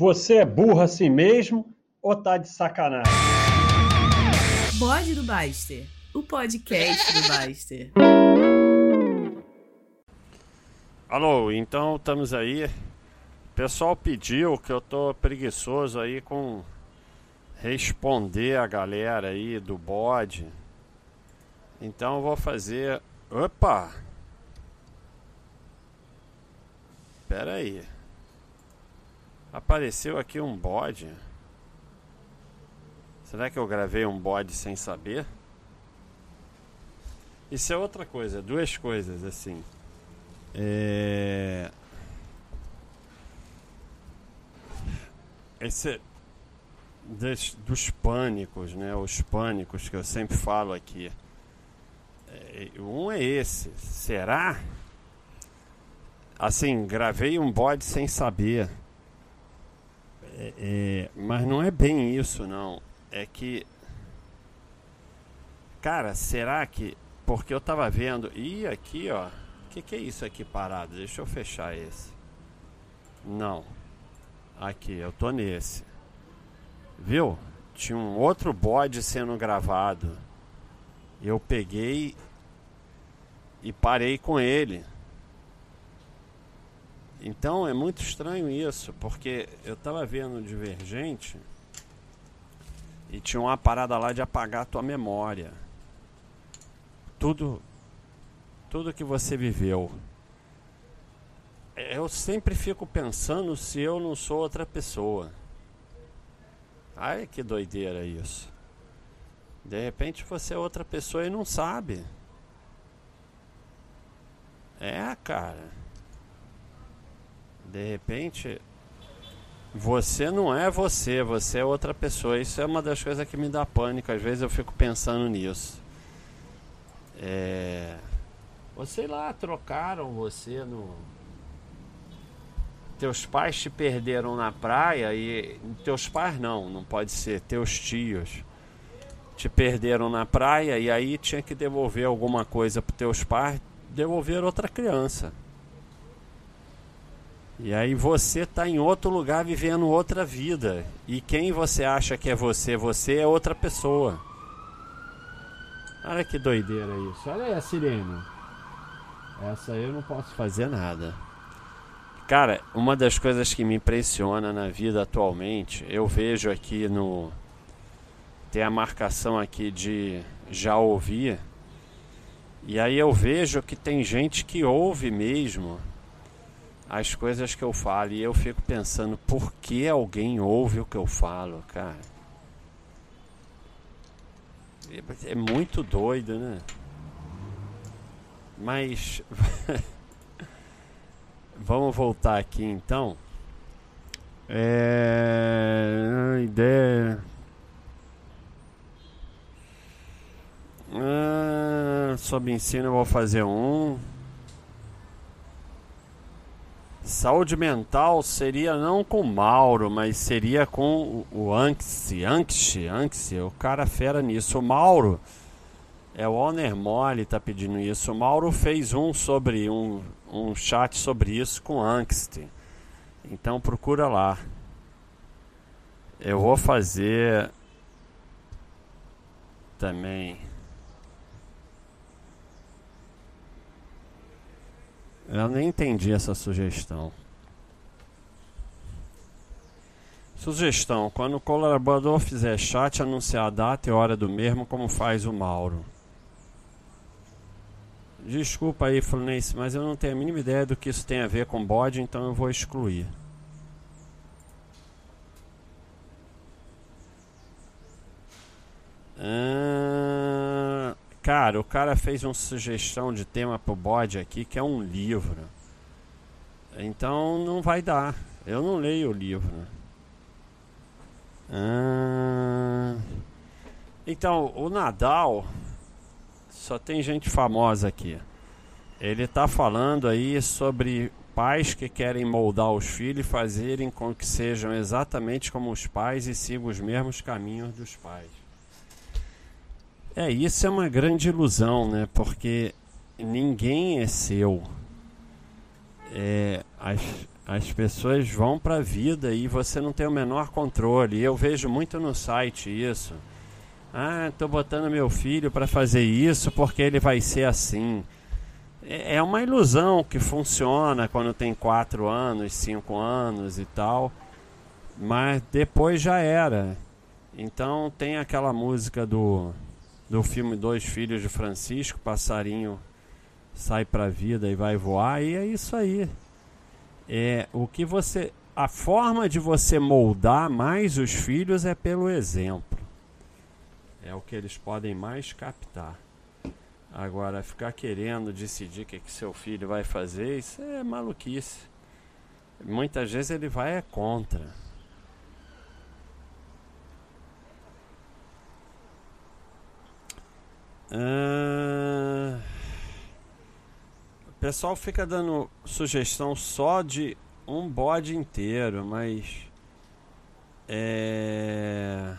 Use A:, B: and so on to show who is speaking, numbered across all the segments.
A: Você é burro assim mesmo ou tá de sacanagem?
B: Bode do Baster, o podcast do Baster.
C: Alô, então estamos aí. O pessoal pediu que eu tô preguiçoso aí com responder a galera aí do bode. Então eu vou fazer. Opa! Pera aí. Apareceu aqui um bode. Será que eu gravei um bode sem saber? Isso é outra coisa, duas coisas assim. É... Esse dos, dos pânicos, né? Os pânicos que eu sempre falo aqui. É, um é esse. Será? Assim, gravei um bode sem saber. É, é, mas não é bem isso, não. É que. Cara, será que. Porque eu tava vendo. Ih, aqui, ó. O que, que é isso aqui parado? Deixa eu fechar esse. Não. Aqui, eu tô nesse. Viu? Tinha um outro bode sendo gravado. Eu peguei e parei com ele. Então é muito estranho isso, porque eu tava vendo Divergente e tinha uma parada lá de apagar a tua memória. Tudo tudo que você viveu. Eu sempre fico pensando se eu não sou outra pessoa. Ai, que doideira isso. De repente você é outra pessoa e não sabe. É, cara. De repente, você não é você, você é outra pessoa. Isso é uma das coisas que me dá pânico. Às vezes eu fico pensando nisso. É. Ou sei lá, trocaram você no. Teus pais te perderam na praia e. Teus pais não, não pode ser. Teus tios te perderam na praia e aí tinha que devolver alguma coisa para teus pais, devolver outra criança. E aí você está em outro lugar vivendo outra vida. E quem você acha que é você? Você é outra pessoa. Olha que doideira isso. Olha aí a sirene. Essa eu não posso fazer nada. Cara, uma das coisas que me impressiona na vida atualmente, eu vejo aqui no. Tem a marcação aqui de já ouvir. E aí eu vejo que tem gente que ouve mesmo as coisas que eu falo e eu fico pensando por que alguém ouve o que eu falo, cara. É muito doido, né? Mas vamos voltar aqui então. É... Ideia. Ah, sobre ensino eu vou fazer um. Saúde mental seria não com Mauro, mas seria com o Anxi, Anxi, Anxi, o cara fera nisso. O Mauro é o Honor Mole tá pedindo isso. O Mauro fez um sobre um, um chat sobre isso com Angst. Então procura lá. Eu vou fazer também Eu nem entendi essa sugestão. Sugestão: quando o colaborador fizer chat, anunciar a data e hora do mesmo, como faz o Mauro. Desculpa aí, Fluminense, mas eu não tenho a mínima ideia do que isso tem a ver com bode, então eu vou excluir. Ah, Cara, o cara fez uma sugestão de tema pro bode aqui que é um livro. Então não vai dar. Eu não leio o livro. Ah, então, o Nadal só tem gente famosa aqui. Ele tá falando aí sobre pais que querem moldar os filhos e fazerem com que sejam exatamente como os pais e sigam os mesmos caminhos dos pais. É, isso é uma grande ilusão, né? Porque ninguém é seu. É, as, As pessoas vão para a vida e você não tem o menor controle. Eu vejo muito no site isso. Ah, estou botando meu filho para fazer isso porque ele vai ser assim. É, é uma ilusão que funciona quando tem 4 anos, 5 anos e tal. Mas depois já era. Então tem aquela música do, do filme Dois Filhos de Francisco, passarinho sai para a vida e vai voar, e é isso aí. É o que você a forma de você moldar mais os filhos é pelo exemplo. É o que eles podem mais captar. Agora, ficar querendo decidir o que, que seu filho vai fazer, isso é maluquice. Muitas vezes ele vai é contra. O pessoal fica dando sugestão só de um bode inteiro, mas. É.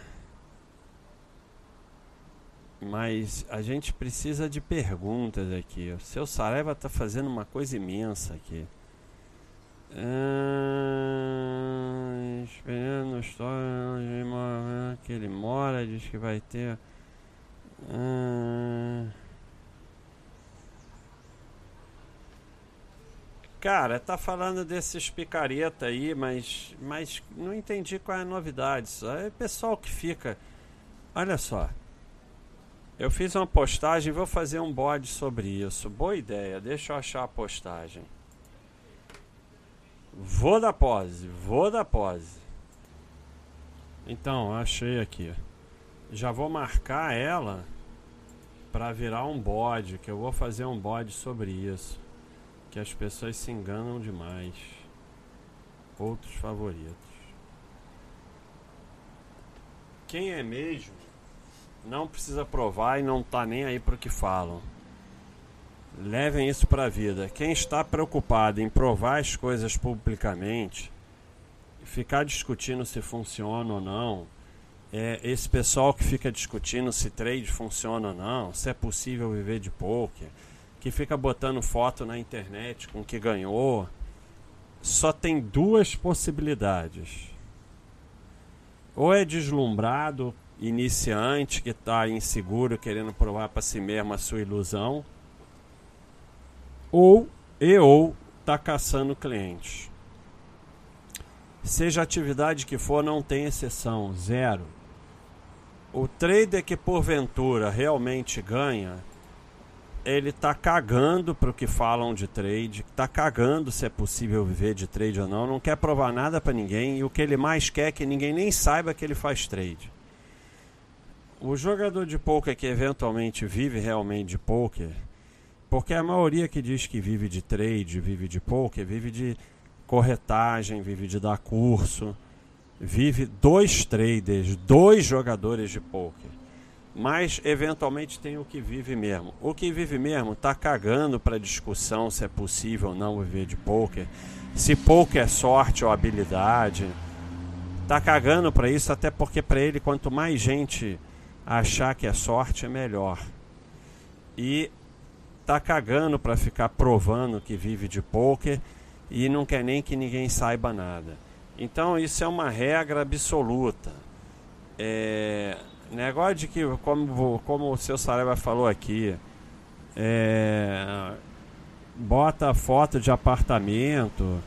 C: Mas a gente precisa de perguntas aqui. O seu Saraiva está fazendo uma coisa imensa aqui. Ah, esperando história que ele mora, diz que vai ter. Ah, cara, tá falando desses picareta aí, mas, mas não entendi qual é a novidade. Só é pessoal que fica. Olha só. Eu fiz uma postagem, vou fazer um bode sobre isso. Boa ideia, deixa eu achar a postagem. Vou dar pose, vou dar pose. Então, achei aqui. Já vou marcar ela para virar um bode, que eu vou fazer um bode sobre isso. Que as pessoas se enganam demais. Outros favoritos. Quem é mesmo não precisa provar e não tá nem aí pro que falam. Levem isso para a vida. Quem está preocupado em provar as coisas publicamente, ficar discutindo se funciona ou não, é esse pessoal que fica discutindo se trade funciona ou não, se é possível viver de poker, que fica botando foto na internet com que ganhou, só tem duas possibilidades. Ou é deslumbrado iniciante que está inseguro, querendo provar para si mesmo a sua ilusão, ou e ou está caçando clientes. Seja a atividade que for, não tem exceção, zero. O trader que porventura realmente ganha, ele está cagando para o que falam de trade, está cagando se é possível viver de trade ou não, não quer provar nada para ninguém e o que ele mais quer é que ninguém nem saiba que ele faz trade. O jogador de poker que eventualmente vive realmente de poker, porque a maioria que diz que vive de trade, vive de poker, vive de corretagem, vive de dar curso, vive dois traders, dois jogadores de poker. Mas eventualmente tem o que vive mesmo. O que vive mesmo está cagando para discussão se é possível ou não viver de poker, se poker é sorte ou habilidade. Tá cagando para isso até porque para ele quanto mais gente achar que é sorte é melhor. E tá cagando para ficar provando que vive de poker e não quer nem que ninguém saiba nada. Então isso é uma regra absoluta. É, negócio de que, como, como o seu Saraiva falou aqui, é, bota foto de apartamento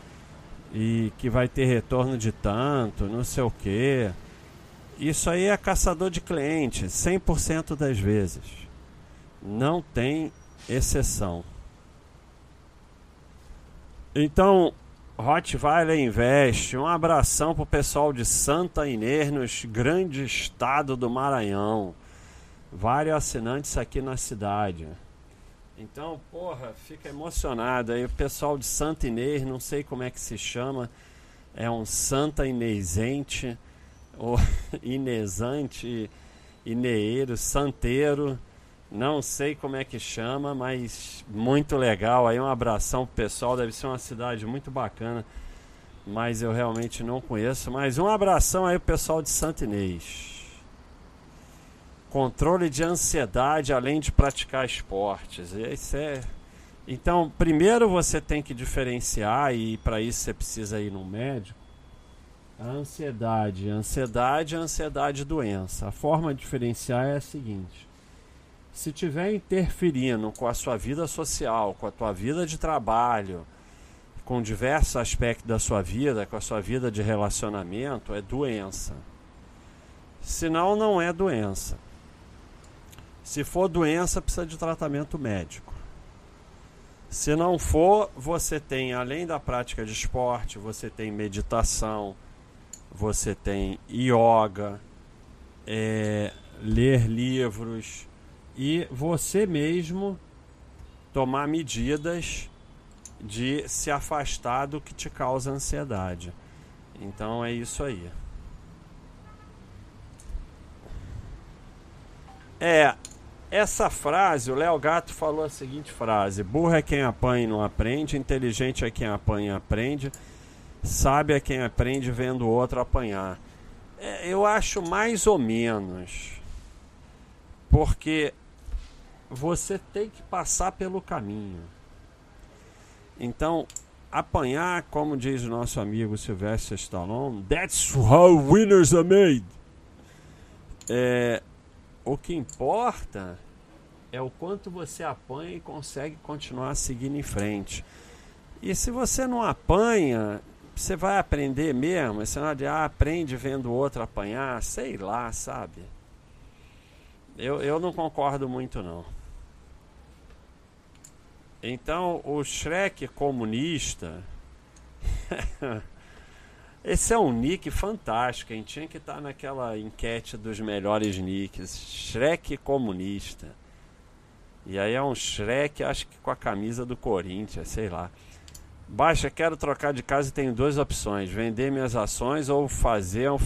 C: e que vai ter retorno de tanto, não sei o que. Isso aí é caçador de cliente, 100% das vezes. Não tem exceção. Então, Rottweiler Invest, um abração pro pessoal de Santa Inês, no grande estado do Maranhão. Vários assinantes aqui na cidade. Então, porra, fica emocionado aí. O pessoal de Santa Inês, não sei como é que se chama, é um Santa Inêsente o Inesante, Ineeiro, Santeiro, não sei como é que chama, mas muito legal. Aí um abração pro pessoal, deve ser uma cidade muito bacana, mas eu realmente não conheço. Mas um abração aí pro pessoal de Santo Inês. Controle de ansiedade além de praticar esportes. Isso é Então, primeiro você tem que diferenciar, e para isso você precisa ir no médico, a ansiedade. A ansiedade é ansiedade doença. A forma de diferenciar é a seguinte: se tiver interferindo com a sua vida social, com a tua vida de trabalho, com diversos aspectos da sua vida, com a sua vida de relacionamento, é doença. Senão, não é doença. Se for doença, precisa de tratamento médico. Se não for, você tem, além da prática de esporte, você tem meditação, você tem yoga, é, ler livros e você mesmo tomar medidas de se afastar do que te causa ansiedade. Então é isso aí. É, essa frase, o Léo Gato falou a seguinte frase: burro é quem apanha e não aprende, inteligente é quem apanha e aprende, sábio é quem aprende vendo o outro apanhar. É, eu acho mais ou menos, porque você tem que passar pelo caminho. Então, apanhar, como diz o nosso amigo Sylvester Stallone, that's how winners are made. É, o que importa é o quanto você apanha e consegue continuar seguindo em frente. E se você não apanha, você vai aprender mesmo. Esse não de ah, aprende vendo o outro apanhar, sei lá, sabe? Eu, eu não concordo muito não. Então o Shrek comunista. Esse é um nick fantástico, hein? Tinha que estar naquela enquete dos melhores nicks. Shrek comunista. E aí é um Shrek, acho que com a camisa do Corinthians, sei lá. Baixa, quero trocar de casa e tenho duas opções: vender minhas ações ou fazer um.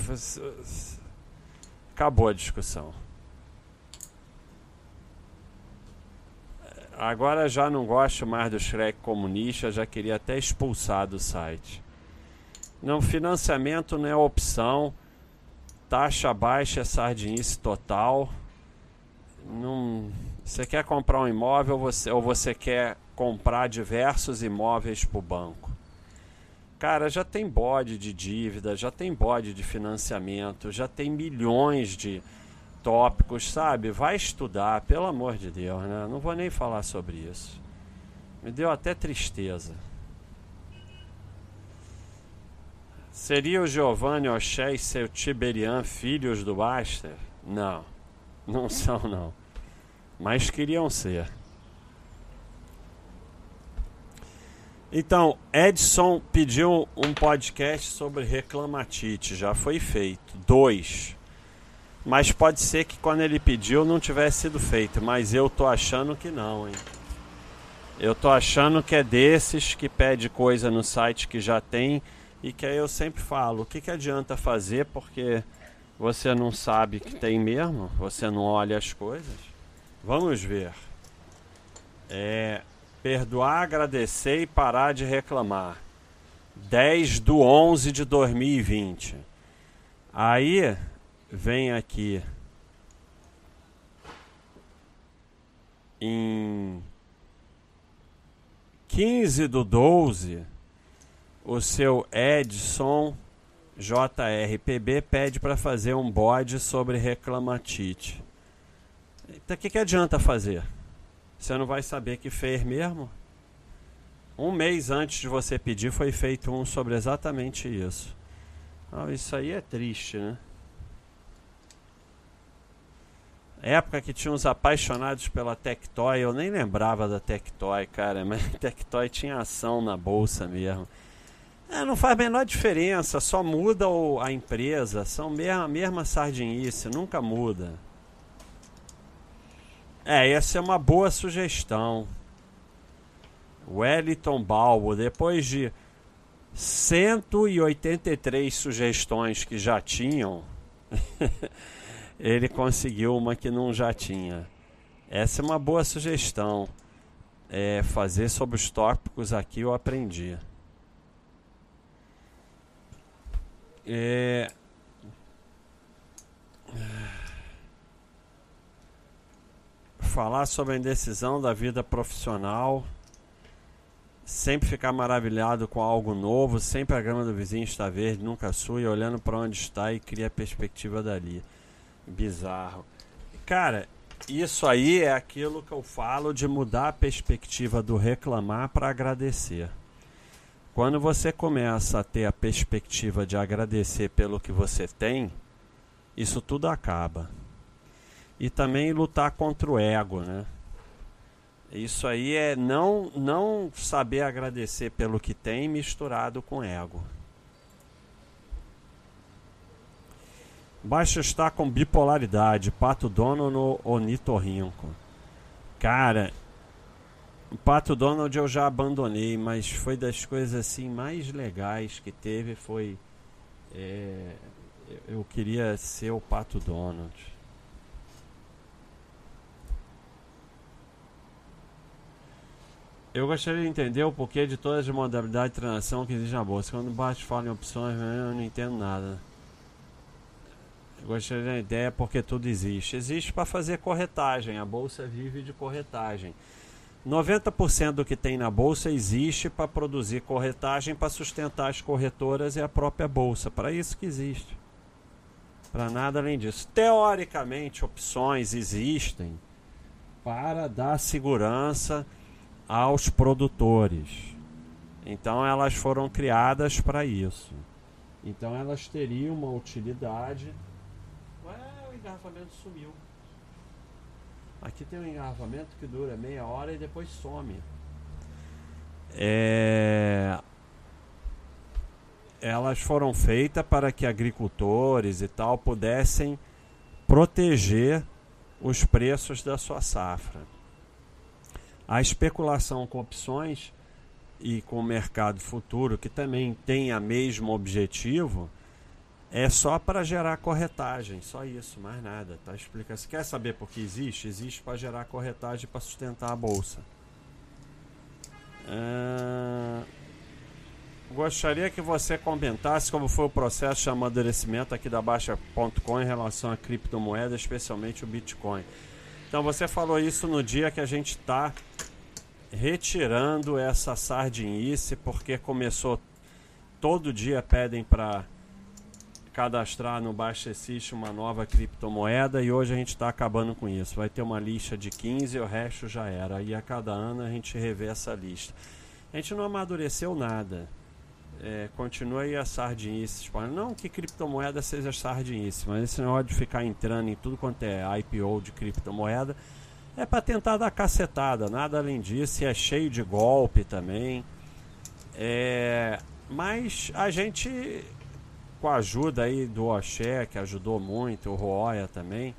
C: Acabou a discussão. Agora já não gosto mais do Shrek comunista, já queria até expulsar do site. Não, financiamento não é opção. Taxa baixa é sardinice total. Não você quer comprar um imóvel ou você, ou você quer comprar diversos imóveis para o banco? Cara, já tem bode de dívida, já tem bode de financiamento, já tem milhões de tópicos, sabe? Vai estudar, pelo amor de Deus, né? Não vou nem falar sobre isso. Me deu até tristeza. Seria o Giovanni Oxé e seu Tiberian filhos do Baster? Não, não são não mas queriam ser. Então, Edson pediu um podcast sobre reclamatite, já foi feito. Dois. Mas pode ser que quando ele pediu não tivesse sido feito, mas eu tô achando que não, hein? Eu tô achando que é desses que pede coisa no site que já tem e que aí eu sempre falo, o que, que adianta fazer porque você não sabe que tem mesmo, você não olha as coisas. Vamos ver. É, perdoar, agradecer e parar de reclamar. 10 do 11 de 2020. Aí vem aqui em 15 do 12 o seu Edson JRPB pede para fazer um bode sobre reclamatite. Então o que, que adianta fazer? Você não vai saber que fez mesmo? Um mês antes de você pedir foi feito um sobre exatamente isso. Oh, isso aí é triste, né? Época que tinha uns apaixonados pela Tectoy, eu nem lembrava da Tectoy, cara, mas Tectoy tinha ação na bolsa mesmo. É, não faz a menor diferença, só muda a empresa, são a mesma sardinice, nunca muda. É, essa é uma boa sugestão. Wellington Balbo, depois de 183 sugestões que já tinham, ele conseguiu uma que não já tinha. Essa é uma boa sugestão. É fazer sobre os tópicos aqui eu aprendi. É falar sobre a indecisão da vida profissional. sempre ficar maravilhado com algo novo, sempre a grama do vizinho está verde, nunca sua, e olhando para onde está e cria a perspectiva dali. Bizarro. Cara, isso aí é aquilo que eu falo de mudar a perspectiva do reclamar para agradecer. Quando você começa a ter a perspectiva de agradecer pelo que você tem, isso tudo acaba. E também lutar contra o ego, né? Isso aí é não, não saber agradecer pelo que tem misturado com ego. Baixa está com bipolaridade, Pato Donald Onitorrinco. Cara, Pato Donald eu já abandonei, mas foi das coisas assim mais legais que teve foi é, eu queria ser o Pato Donald. Eu gostaria de entender o porquê de todas as modalidades de transação que existem na bolsa. Quando baixo fala em opções, eu não entendo nada. Eu gostaria da ideia porque tudo existe. Existe para fazer corretagem. A bolsa vive de corretagem. 90% do que tem na bolsa existe para produzir corretagem, para sustentar as corretoras e a própria bolsa. Para isso que existe. Para nada além disso. Teoricamente, opções existem para dar segurança aos produtores. Então elas foram criadas para isso. Então elas teriam uma utilidade. Engarrafamento sumiu. Aqui tem um engarrafamento que dura meia hora e depois some. É... Elas foram feitas para que agricultores e tal pudessem proteger os preços da sua safra. A especulação com opções e com o mercado futuro, que também tem a mesmo objetivo, é só para gerar corretagem, só isso, mais nada. Tá explicando. Se quer saber por que existe? Existe para gerar corretagem para sustentar a bolsa. Uh, gostaria que você comentasse como foi o processo de amadurecimento aqui da Baixa.com em relação a criptomoedas, especialmente o Bitcoin. Então você falou isso no dia que a gente está retirando essa sardinice, porque começou todo dia pedem para cadastrar no Baixa Existe uma nova criptomoeda e hoje a gente está acabando com isso. Vai ter uma lista de 15 e o resto já era. E a cada ano a gente revê essa lista. A gente não amadureceu nada. É, continua aí a sardinice. Não que criptomoeda seja sardinice, mas esse negócio de ficar entrando em tudo quanto é IPO de criptomoeda é para tentar dar cacetada, nada além disso. E é cheio de golpe também. É, mas a gente, com a ajuda aí do Oxé, que ajudou muito, o Roya também,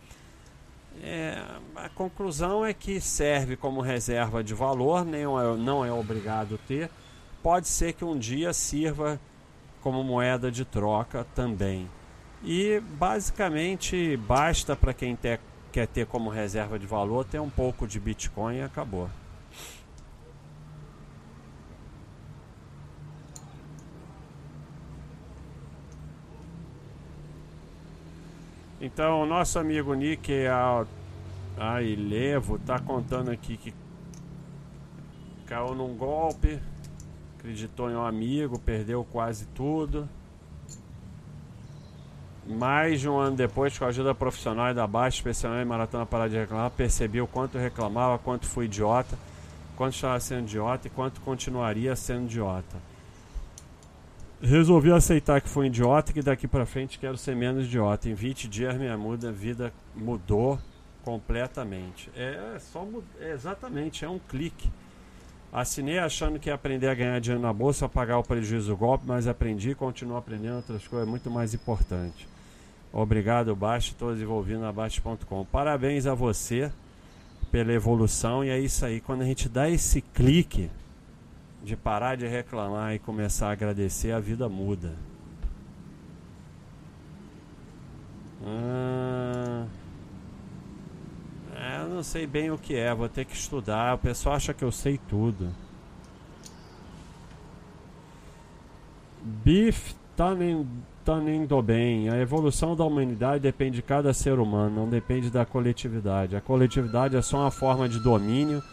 C: é, a conclusão é que serve como reserva de valor, nem é, não é obrigado ter pode ser que um dia sirva como moeda de troca também. E basicamente basta para quem ter, quer ter como reserva de valor ter um pouco de Bitcoin e acabou. Então, o nosso amigo Nick Ailevo está contando aqui que caiu num golpe acreditou em um amigo, perdeu quase tudo. Mais de um ano depois, com a ajuda profissional e da Baixa, especialmente Maratona Parar de Reclamar, percebi o quanto reclamava, quanto fui idiota, quanto estava sendo idiota e quanto continuaria sendo idiota. Resolvi aceitar que fui idiota e que daqui para frente quero ser menos idiota. Em 20 dias minha muda, vida mudou completamente. É só é exatamente, é um clique. Assinei achando que ia aprender a ganhar dinheiro na bolsa, a pagar o prejuízo do golpe, mas aprendi e continuo aprendendo outras coisas muito mais importantes. Obrigado, Baixe, todos envolvidos na Baixe.com. Parabéns a você pela evolução e é isso aí. Quando a gente dá esse clique de parar de reclamar e começar a agradecer, a vida muda. Ah... É, eu não sei bem o que é, vou ter que estudar. O pessoal acha que eu sei tudo. Biff tá nem, tá nem do bem. A evolução da humanidade depende de cada ser humano, não depende da coletividade. A coletividade é só uma forma de domínio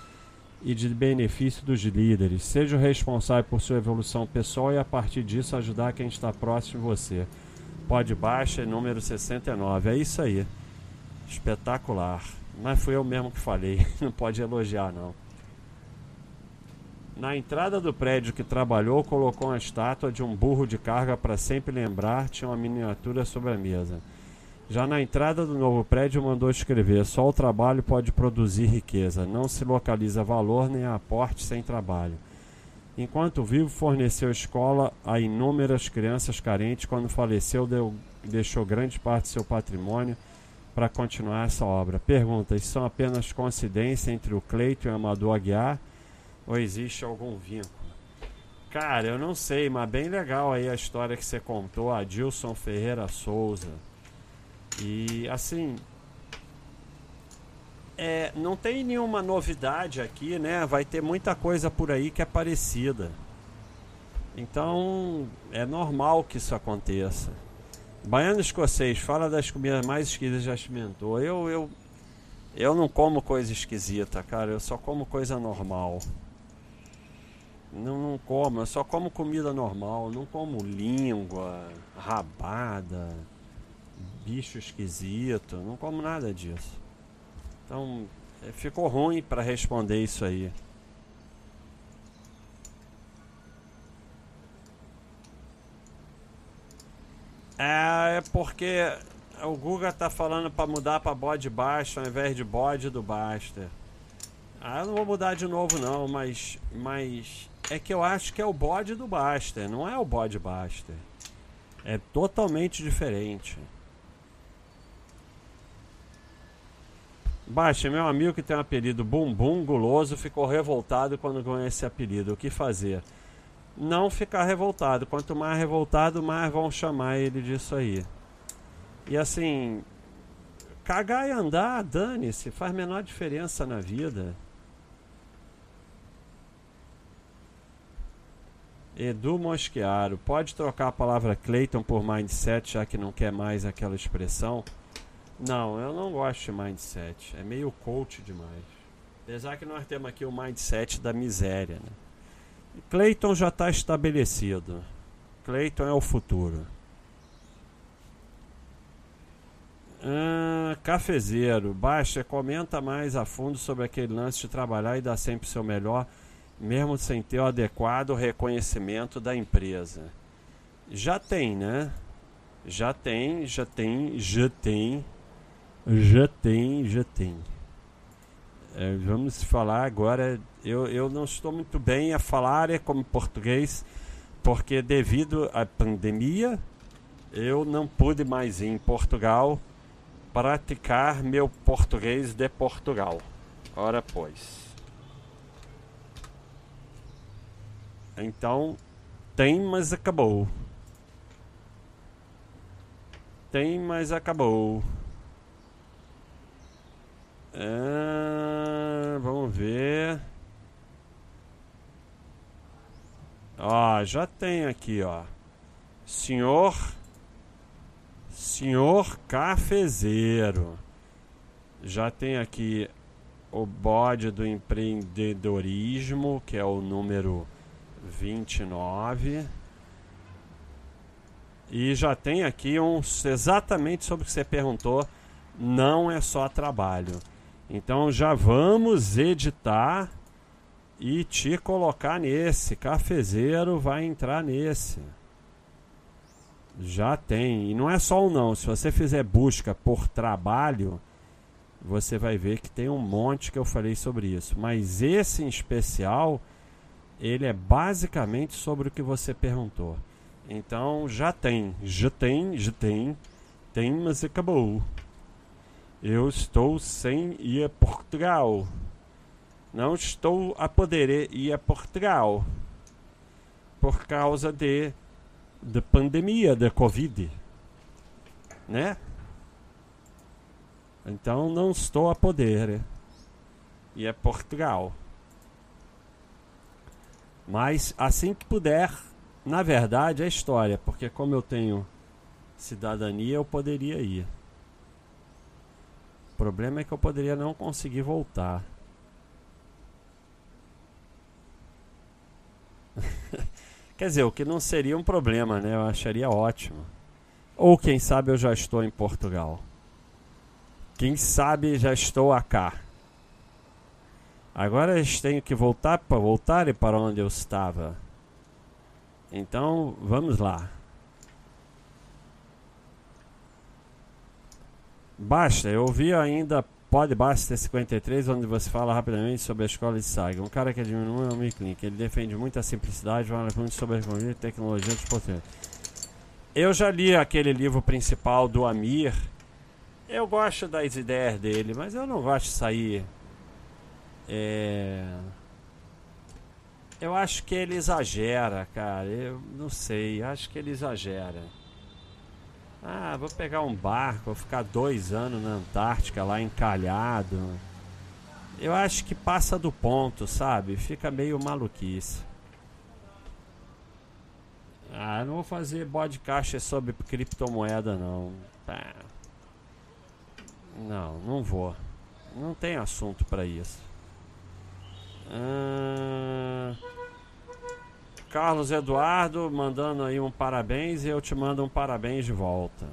C: e de benefício dos líderes. Seja o responsável por sua evolução pessoal e a partir disso ajudar quem está próximo de você. Pode baixa número 69. É isso aí. Espetacular. Mas fui eu mesmo que falei. Não pode elogiar não. Na entrada do prédio que trabalhou, colocou uma estátua de um burro de carga para sempre lembrar, tinha uma miniatura sobre a mesa. Já na entrada do novo prédio, mandou escrever: só o trabalho pode produzir riqueza, não se localiza valor nem aporte sem trabalho. Enquanto vivo, forneceu escola a inúmeras crianças carentes. Quando faleceu, deu, deixou grande parte do seu patrimônio para continuar essa obra. Pergunta: isso são apenas coincidências entre o Cleito e o Amador Aguiar? Ou existe algum vínculo? Cara, eu não sei, mas bem legal aí a história que você contou, Adilson Ferreira Souza. E assim, é, não tem nenhuma novidade aqui, né? Vai ter muita coisa por aí que é parecida. Então é normal que isso aconteça. Baiano escocês, fala das comidas mais esquisitas já experimentou. Eu, eu, eu não como coisa esquisita, cara. Eu só como coisa normal. Não, não como, eu só como comida normal, não como língua, rabada, bicho esquisito, não como nada disso. Então, é, ficou ruim para responder isso aí. É, é porque o Guga tá falando para mudar para bode baixo ao invés de bode do Baster. Ah, eu não vou mudar de novo não, mas mas é que eu acho que é o bode do Baster, não é o bode Baster. É totalmente diferente. Baixa, meu amigo que tem um apelido Bumbum Guloso ficou revoltado quando ganhou esse apelido. O que fazer? Não ficar revoltado. Quanto mais revoltado, mais vão chamar ele disso aí. E assim, cagar e andar, dane-se, faz menor diferença na vida. Edu Mosquiaro, pode trocar a palavra Clayton por mindset, já que não quer mais aquela expressão? Não, eu não gosto de mindset. É meio coach demais. Apesar que nós temos aqui o mindset da miséria. Né? Clayton já está estabelecido. Clayton é o futuro. Ah, cafezeiro, baixa, comenta mais a fundo sobre aquele lance de trabalhar e dar sempre o seu melhor mesmo sem ter o adequado reconhecimento da empresa. Já tem, né? Já tem, já tem, já tem, já tem, já tem. É, vamos falar agora. Eu, eu não estou muito bem a falar é como português, porque devido à pandemia, eu não pude mais ir em Portugal praticar meu português de Portugal. Ora, pois. Então, tem, mas acabou. Tem, mas acabou. Ah, vamos ver. Ó, já tem aqui, ó. Senhor Senhor cafezeiro. Já tem aqui o bode do empreendedorismo, que é o número 29. E já tem aqui um exatamente sobre o que você perguntou. Não é só trabalho. Então já vamos editar e te colocar nesse. Cafezeiro vai entrar nesse. Já tem. E não é só um não. Se você fizer busca por trabalho, você vai ver que tem um monte que eu falei sobre isso. Mas esse em especial ele é basicamente sobre o que você perguntou. Então já tem, já tem, já tem, tem, mas acabou. Eu estou sem ir a Portugal. Não estou a poder ir a Portugal por causa de da pandemia da Covid, né? Então não estou a poder ir a Portugal. Mas assim que puder, na verdade é história, porque como eu tenho cidadania, eu poderia ir. O problema é que eu poderia não conseguir voltar. Quer dizer, o que não seria um problema, né? Eu acharia ótimo. Ou quem sabe eu já estou em Portugal. Quem sabe já estou acá. Agora eu tenho que voltar para voltar e para onde eu estava. Então, vamos lá. Basta, eu ouvi ainda Pode Basta 53, onde você fala rapidamente sobre a escola de Saga. Um cara que diminui o Miclink. Ele defende muito a simplicidade, fala muito sobre a tecnologia dos potentes. Eu já li aquele livro principal do Amir. Eu gosto das ideias dele, mas eu não gosto de sair. É... Eu acho que ele exagera, cara. Eu não sei, acho que ele exagera. Ah, vou pegar um barco, vou ficar dois anos na Antártica lá encalhado. Eu acho que passa do ponto, sabe? Fica meio maluquice. Ah, não vou fazer podcast sobre criptomoeda não. Não, não vou. Não tem assunto para isso. Ah... Carlos Eduardo mandando aí um parabéns e eu te mando um parabéns de volta.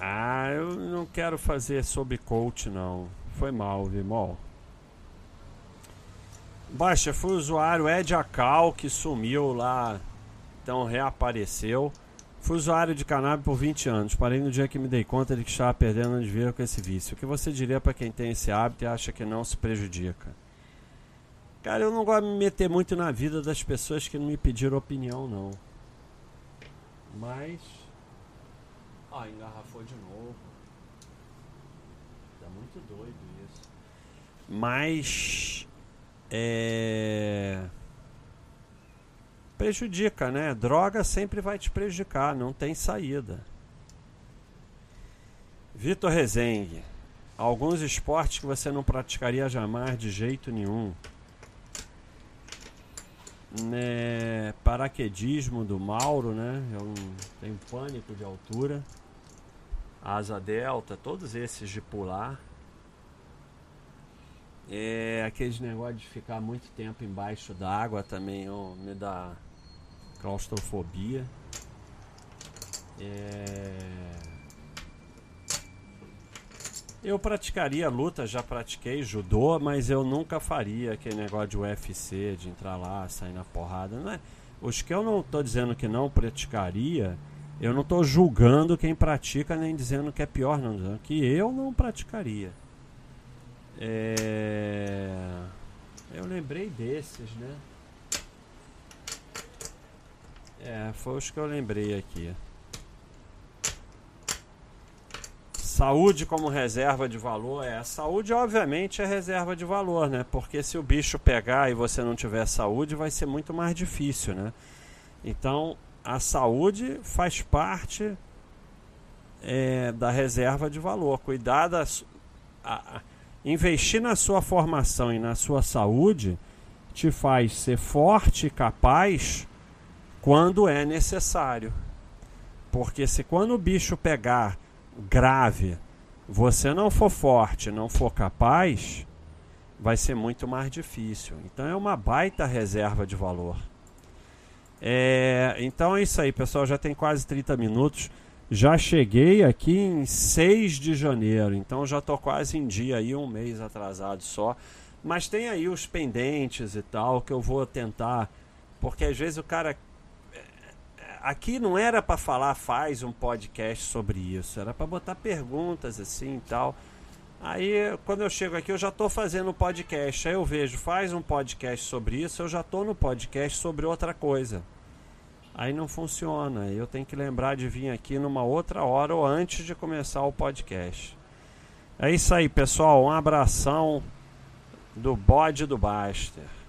C: Ah, eu não quero fazer sobre coach não. Foi mal, Vimol. Baixa, foi o usuário Ed Acal que sumiu lá, então reapareceu. Fui usuário de cannabis por 20 anos. Parei no dia que me dei conta de que estava perdendo de dinheiro com esse vício. O que você diria para quem tem esse hábito e acha que não se prejudica? Cara, eu não gosto de me meter muito na vida das pessoas que não me pediram opinião, não. Mas. Ah, engarrafou de novo. Tá muito doido isso. Mas. É prejudica, né? Droga sempre vai te prejudicar, não tem saída. Vitor Rezende, alguns esportes que você não praticaria jamais de jeito nenhum. Né, paraquedismo do Mauro, né? Eu tenho pânico de altura. Asa delta, todos esses de pular. É aqueles negócios de ficar muito tempo embaixo d'água também oh, me dá claustrofobia. É... Eu praticaria luta, já pratiquei judô, mas eu nunca faria aquele negócio de UFC, de entrar lá, sair na porrada. Não é? Os que eu não estou dizendo que não praticaria, eu não estou julgando quem pratica nem dizendo que é pior, não, dizendo que eu não praticaria. É... Eu lembrei desses, né? É, foi os que eu lembrei aqui. Saúde como reserva de valor é. Saúde, obviamente, é reserva de valor, né? Porque se o bicho pegar e você não tiver saúde, vai ser muito mais difícil, né? Então, a saúde faz parte é, da reserva de valor. Cuidar da. A, a, investir na sua formação e na sua saúde te faz ser forte e capaz quando é necessário. Porque se quando o bicho pegar grave, você não for forte, não for capaz, vai ser muito mais difícil. Então é uma baita reserva de valor. É, então é isso aí, pessoal. Já tem quase 30 minutos. Já cheguei aqui em 6 de janeiro, então já estou quase em dia aí, um mês atrasado só. Mas tem aí os pendentes e tal que eu vou tentar, porque às vezes o cara aqui não era para falar faz um podcast sobre isso, era para botar perguntas assim e tal. Aí quando eu chego aqui eu já estou fazendo podcast, aí eu vejo faz um podcast sobre isso, eu já estou no podcast sobre outra coisa. Aí não funciona, eu tenho que lembrar de vir aqui numa outra hora ou antes de começar o podcast. É isso aí, pessoal, um abração do bode do Baster.